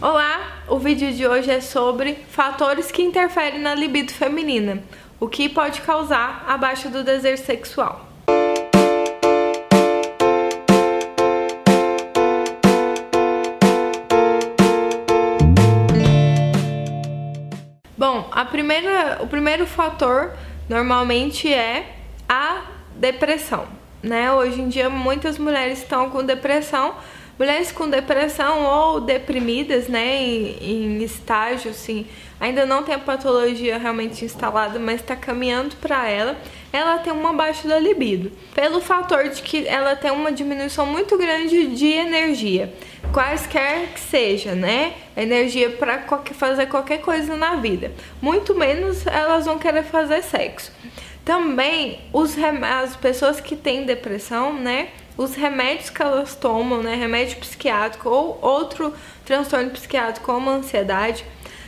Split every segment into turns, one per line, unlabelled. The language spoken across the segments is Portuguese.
Olá, o vídeo de hoje é sobre fatores que interferem na libido feminina, o que pode causar a baixa do desejo sexual. Bom, a primeira, o primeiro fator normalmente é a depressão, né? Hoje em dia muitas mulheres estão com depressão Mulheres com depressão ou deprimidas, né, em, em estágio, assim, ainda não tem a patologia realmente instalada, mas está caminhando para ela, ela tem uma baixa da libido. Pelo fator de que ela tem uma diminuição muito grande de energia, quaisquer que seja, né? Energia para fazer qualquer coisa na vida. Muito menos elas vão querer fazer sexo. Também os as pessoas que têm depressão, né? Os remédios que elas tomam, né, remédio psiquiátrico ou outro transtorno psiquiátrico como a ansiedade,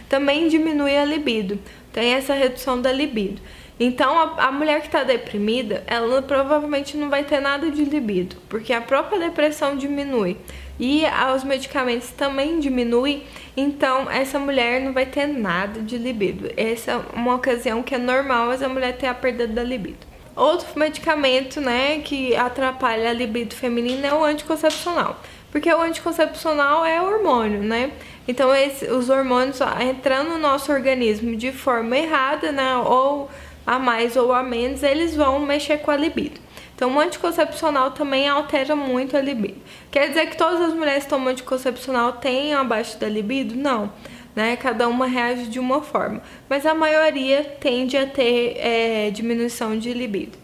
também diminui a libido, tem essa redução da libido. Então, a, a mulher que está deprimida, ela provavelmente não vai ter nada de libido, porque a própria depressão diminui e os medicamentos também diminuem, então essa mulher não vai ter nada de libido. Essa é uma ocasião que é normal essa mulher ter a perda da libido. Outro medicamento, né, que atrapalha a libido feminina é o anticoncepcional. Porque o anticoncepcional é hormônio, né? Então esse, os hormônios entrando no nosso organismo de forma errada, né, ou a mais ou a menos, eles vão mexer com a libido. Então, o anticoncepcional também altera muito a libido. Quer dizer que todas as mulheres que tomam anticoncepcional têm abaixo da libido? Não né? Cada uma reage de uma forma, mas a maioria tende a ter é, diminuição de libido.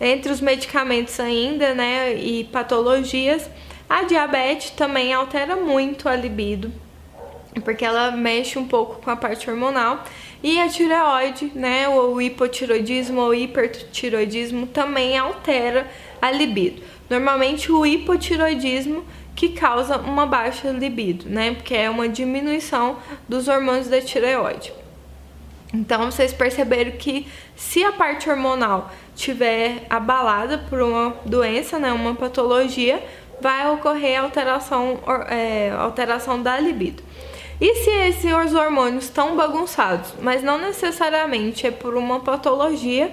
Entre os medicamentos ainda, né, e patologias, a diabetes também altera muito a libido, porque ela mexe um pouco com a parte hormonal. E a tireoide, né, o hipotiroidismo ou hipertiroidismo também altera a libido. Normalmente o hipotiroidismo que causa uma baixa libido, né? Porque é uma diminuição dos hormônios da tireoide. Então vocês perceberam que se a parte hormonal tiver abalada por uma doença, né, uma patologia, vai ocorrer alteração, é, alteração da libido. E se esses hormônios estão bagunçados, mas não necessariamente é por uma patologia,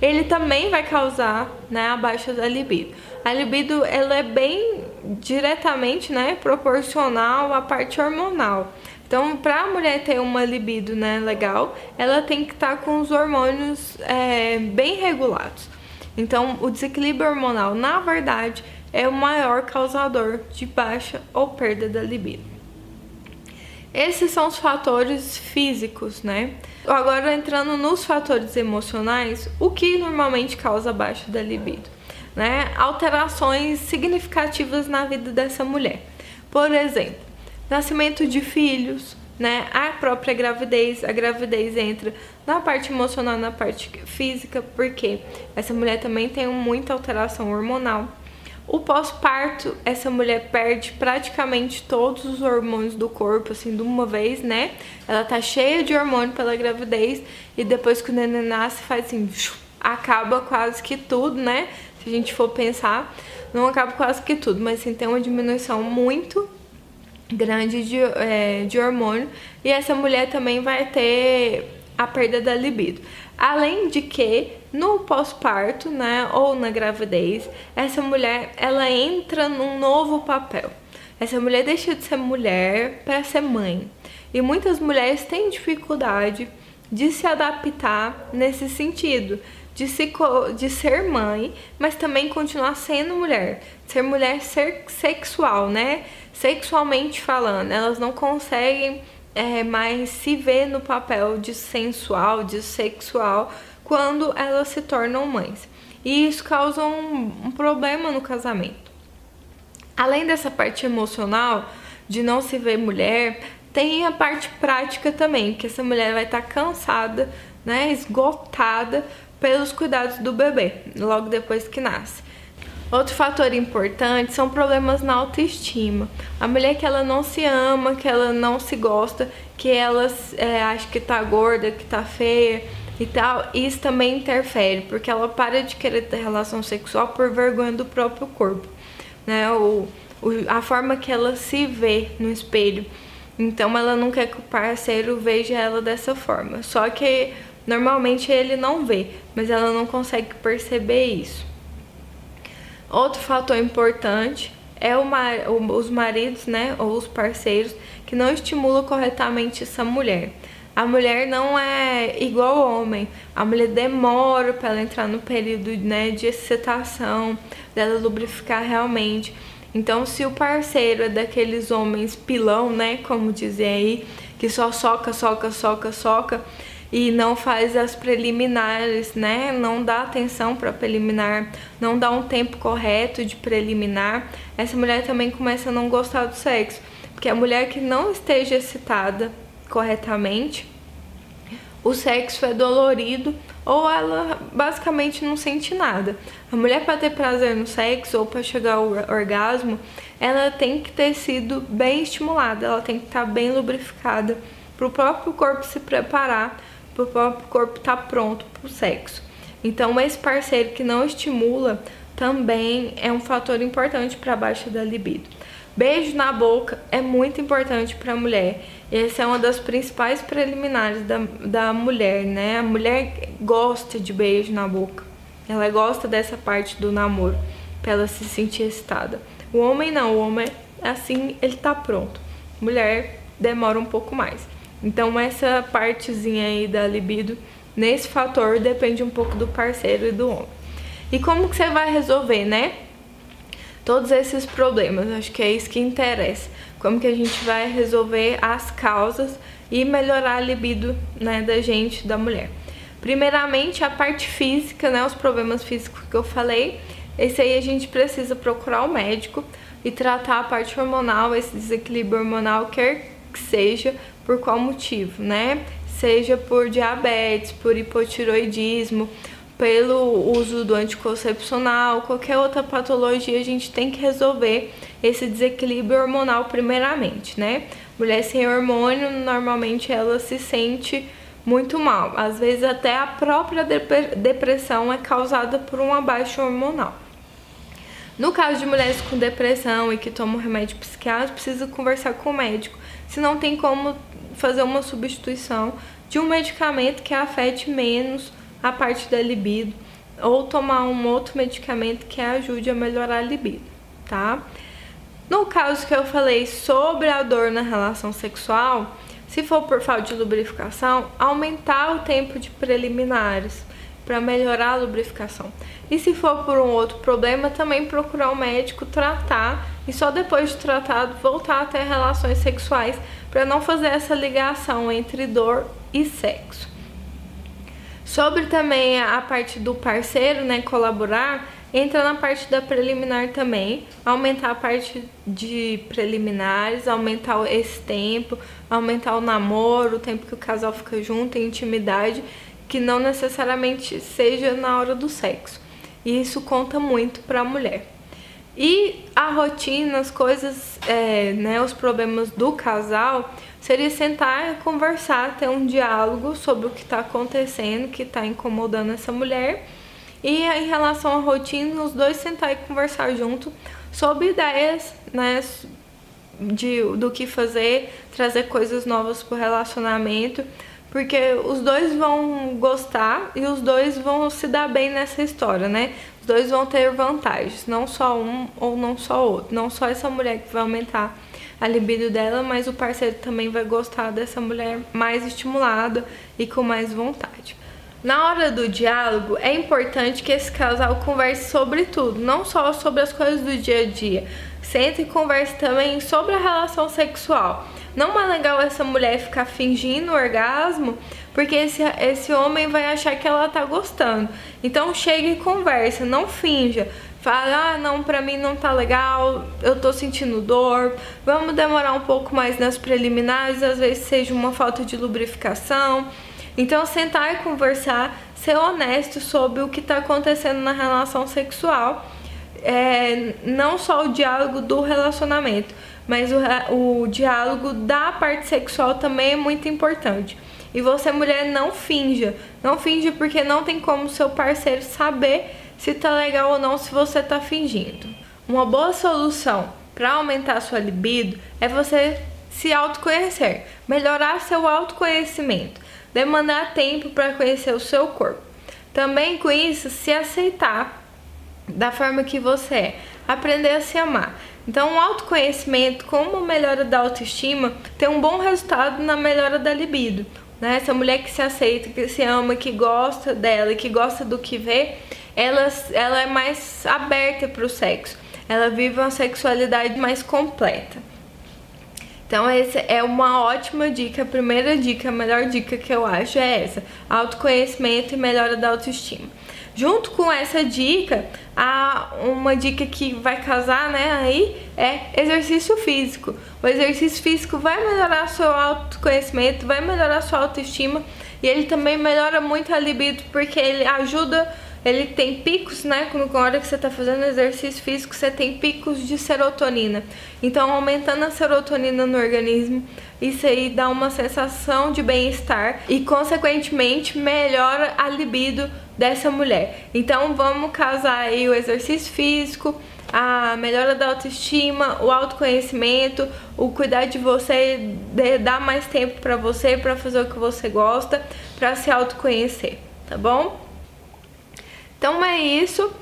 ele também vai causar né, a baixa da libido. A libido ela é bem diretamente né, proporcional à parte hormonal. Então, para a mulher ter uma libido né, legal, ela tem que estar tá com os hormônios é, bem regulados. Então, o desequilíbrio hormonal, na verdade, é o maior causador de baixa ou perda da libido. Esses são os fatores físicos, né? Agora entrando nos fatores emocionais, o que normalmente causa baixa da libido? Né? Alterações significativas na vida dessa mulher. Por exemplo, nascimento de filhos, né? A própria gravidez, a gravidez entra na parte emocional, na parte física, porque essa mulher também tem muita alteração hormonal. O pós-parto, essa mulher perde praticamente todos os hormônios do corpo, assim, de uma vez, né? Ela tá cheia de hormônio pela gravidez e depois que o neném nasce, faz assim, acaba quase que tudo, né? Se a gente for pensar, não acaba quase que tudo, mas assim, tem uma diminuição muito grande de, é, de hormônio e essa mulher também vai ter a perda da libido. Além de que no pós-parto, né, ou na gravidez, essa mulher ela entra num novo papel. Essa mulher deixa de ser mulher para ser mãe. E muitas mulheres têm dificuldade de se adaptar nesse sentido, de, se, de ser mãe, mas também continuar sendo mulher. Ser mulher ser sexual, né? Sexualmente falando, elas não conseguem é, mais se vê no papel de sensual, de sexual, quando elas se tornam mães. E isso causa um, um problema no casamento. Além dessa parte emocional, de não se ver mulher, tem a parte prática também, que essa mulher vai estar cansada, né, esgotada pelos cuidados do bebê, logo depois que nasce. Outro fator importante são problemas na autoestima. A mulher que ela não se ama, que ela não se gosta, que ela é, acha que tá gorda, que tá feia e tal, isso também interfere, porque ela para de querer ter relação sexual por vergonha do próprio corpo, né? O, a forma que ela se vê no espelho. Então ela não quer que o parceiro veja ela dessa forma. Só que normalmente ele não vê, mas ela não consegue perceber isso. Outro fator importante é mar, os maridos, né, ou os parceiros que não estimulam corretamente essa mulher. A mulher não é igual ao homem. A mulher demora para ela entrar no período né, de excitação, dela lubrificar realmente. Então, se o parceiro é daqueles homens pilão, né, como dizem aí, que só soca, soca, soca, soca e não faz as preliminares, né? Não dá atenção para preliminar, não dá um tempo correto de preliminar. Essa mulher também começa a não gostar do sexo, porque a mulher que não esteja excitada corretamente, o sexo é dolorido ou ela basicamente não sente nada. A mulher para ter prazer no sexo ou para chegar ao orgasmo, ela tem que ter sido bem estimulada, ela tem que estar tá bem lubrificada para o próprio corpo se preparar, para o próprio corpo estar tá pronto para o sexo. Então, esse parceiro que não estimula também é um fator importante para a baixa da libido. Beijo na boca é muito importante para a mulher. Essa é uma das principais preliminares da, da mulher, né? A mulher gosta de beijo na boca. Ela gosta dessa parte do namoro, para ela se sentir excitada. O homem não, o homem assim, ele tá pronto. Mulher demora um pouco mais. Então essa partezinha aí da libido, nesse fator, depende um pouco do parceiro e do homem. E como que você vai resolver, né? todos esses problemas. Acho que é isso que interessa. Como que a gente vai resolver as causas e melhorar a libido né, da gente, da mulher. Primeiramente, a parte física, né, os problemas físicos que eu falei. Esse aí a gente precisa procurar o um médico e tratar a parte hormonal, esse desequilíbrio hormonal, quer que seja, por qual motivo, né? Seja por diabetes, por hipotiroidismo, pelo uso do anticoncepcional, qualquer outra patologia, a gente tem que resolver esse desequilíbrio hormonal primeiramente, né? Mulher sem hormônio, normalmente ela se sente muito mal. Às vezes até a própria depressão é causada por uma baixa hormonal. No caso de mulheres com depressão e que tomam remédio psiquiátrico, precisa conversar com o médico, se não tem como fazer uma substituição de um medicamento que afete menos a parte da libido ou tomar um outro medicamento que ajude a melhorar a libido, tá? No caso que eu falei sobre a dor na relação sexual, se for por falta de lubrificação, aumentar o tempo de preliminares para melhorar a lubrificação. E se for por um outro problema, também procurar um médico, tratar e só depois de tratado voltar a ter relações sexuais para não fazer essa ligação entre dor e sexo. Sobre também a parte do parceiro, né, colaborar, entra na parte da preliminar também, aumentar a parte de preliminares, aumentar esse tempo, aumentar o namoro, o tempo que o casal fica junto, a intimidade, que não necessariamente seja na hora do sexo. E isso conta muito para a mulher. E a rotina, as coisas, é, né, os problemas do casal, seria sentar, conversar, ter um diálogo sobre o que está acontecendo, que está incomodando essa mulher. E em relação à rotina, os dois sentar e conversar junto sobre ideias, né, de, do que fazer, trazer coisas novas para o relacionamento, porque os dois vão gostar e os dois vão se dar bem nessa história, né? Os dois vão ter vantagens, não só um ou não só outro, não só essa mulher que vai aumentar a libido dela, mas o parceiro também vai gostar dessa mulher mais estimulada e com mais vontade. Na hora do diálogo, é importante que esse casal converse sobre tudo, não só sobre as coisas do dia a dia. Senta e converse também sobre a relação sexual. Não é legal essa mulher ficar fingindo orgasmo, porque esse, esse homem vai achar que ela tá gostando. Então chega e conversa, não finja. Fala, ah, não, pra mim não tá legal, eu tô sentindo dor, vamos demorar um pouco mais nas preliminares, às vezes seja uma falta de lubrificação. Então, sentar e conversar, ser honesto sobre o que tá acontecendo na relação sexual, é, não só o diálogo do relacionamento, mas o, o diálogo da parte sexual também é muito importante. E você, mulher, não finja. Não finja porque não tem como seu parceiro saber se tá legal ou não se você tá fingindo. Uma boa solução para aumentar sua libido é você se autoconhecer, melhorar seu autoconhecimento, demandar tempo para conhecer o seu corpo. Também com isso, se aceitar da forma que você é, aprender a se amar. Então, o autoconhecimento, como melhora da autoestima, tem um bom resultado na melhora da libido. Né? Essa mulher que se aceita, que se ama, que gosta dela, que gosta do que vê, ela, ela é mais aberta para o sexo. Ela vive uma sexualidade mais completa. Então, essa é uma ótima dica. A primeira dica, a melhor dica que eu acho é essa: autoconhecimento e melhora da autoestima. Junto com essa dica, há uma dica que vai casar, né? Aí é exercício físico. O exercício físico vai melhorar seu autoconhecimento, vai melhorar sua autoestima e ele também melhora muito a libido porque ele ajuda ele tem picos, né? Na hora que você está fazendo exercício físico, você tem picos de serotonina. Então, aumentando a serotonina no organismo, isso aí dá uma sensação de bem-estar e, consequentemente, melhora a libido dessa mulher. Então, vamos casar aí o exercício físico, a melhora da autoestima, o autoconhecimento, o cuidar de você, de dar mais tempo para você, para fazer o que você gosta, para se autoconhecer, tá bom? Então é isso.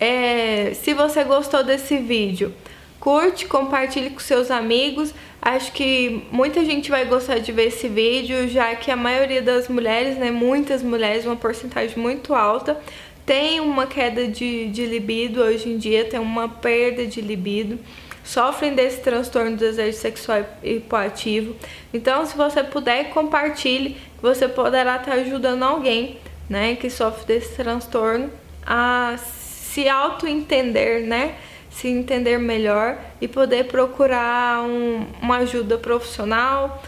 É, se você gostou desse vídeo, curte, compartilhe com seus amigos. Acho que muita gente vai gostar de ver esse vídeo, já que a maioria das mulheres, né, muitas mulheres, uma porcentagem muito alta, tem uma queda de, de libido hoje em dia, tem uma perda de libido, sofrem desse transtorno do desejo sexual hipoativo. Então, se você puder, compartilhe, você poderá estar ajudando alguém, né, que sofre desse transtorno a se auto-entender, né? Se entender melhor e poder procurar um, uma ajuda profissional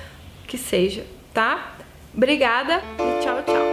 que seja, tá? Obrigada e tchau, tchau.